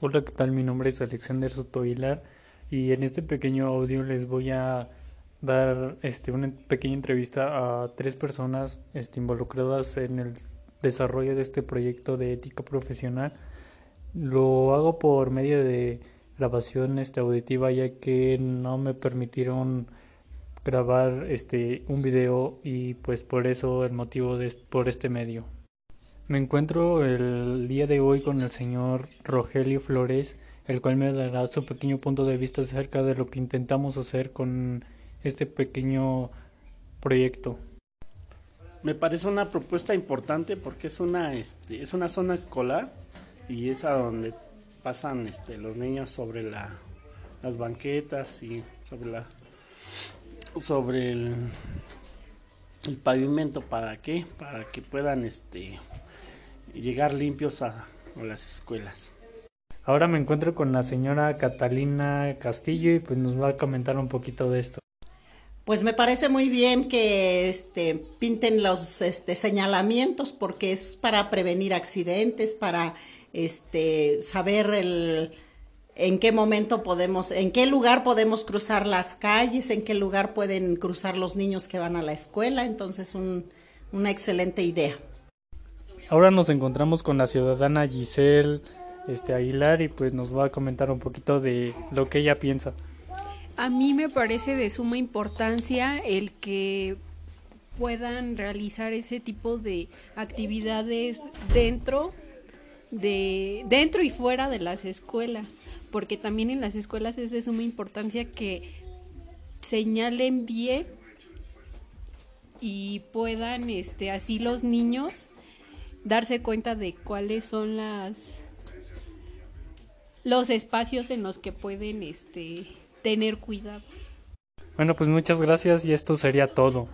Hola, ¿qué tal? Mi nombre es Alexander Soto Hilar y en este pequeño audio les voy a dar este, una pequeña entrevista a tres personas este, involucradas en el desarrollo de este proyecto de ética profesional. Lo hago por medio de grabación este, auditiva ya que no me permitieron grabar este, un video y pues por eso el motivo de, por este medio. Me encuentro el día de hoy con el señor Rogelio Flores, el cual me dará su pequeño punto de vista acerca de lo que intentamos hacer con este pequeño proyecto. Me parece una propuesta importante porque es una, este, es una zona escolar y es a donde pasan este, los niños sobre la, las banquetas y sobre la el, el pavimento para qué para que puedan este llegar limpios a, las escuelas. Ahora me encuentro con la señora Catalina Castillo y pues nos va a comentar un poquito de esto. Pues me parece muy bien que este, pinten los este, señalamientos porque es para prevenir accidentes, para este, saber el, en qué momento podemos, en qué lugar podemos cruzar las calles, en qué lugar pueden cruzar los niños que van a la escuela. Entonces, un, una excelente idea. Ahora nos encontramos con la ciudadana Giselle este, Aguilar y pues nos va a comentar un poquito de lo que ella piensa. A mí me parece de suma importancia el que puedan realizar ese tipo de actividades dentro de dentro y fuera de las escuelas, porque también en las escuelas es de suma importancia que señalen bien y puedan este así los niños darse cuenta de cuáles son las los espacios en los que pueden este tener cuidado. Bueno, pues muchas gracias y esto sería todo.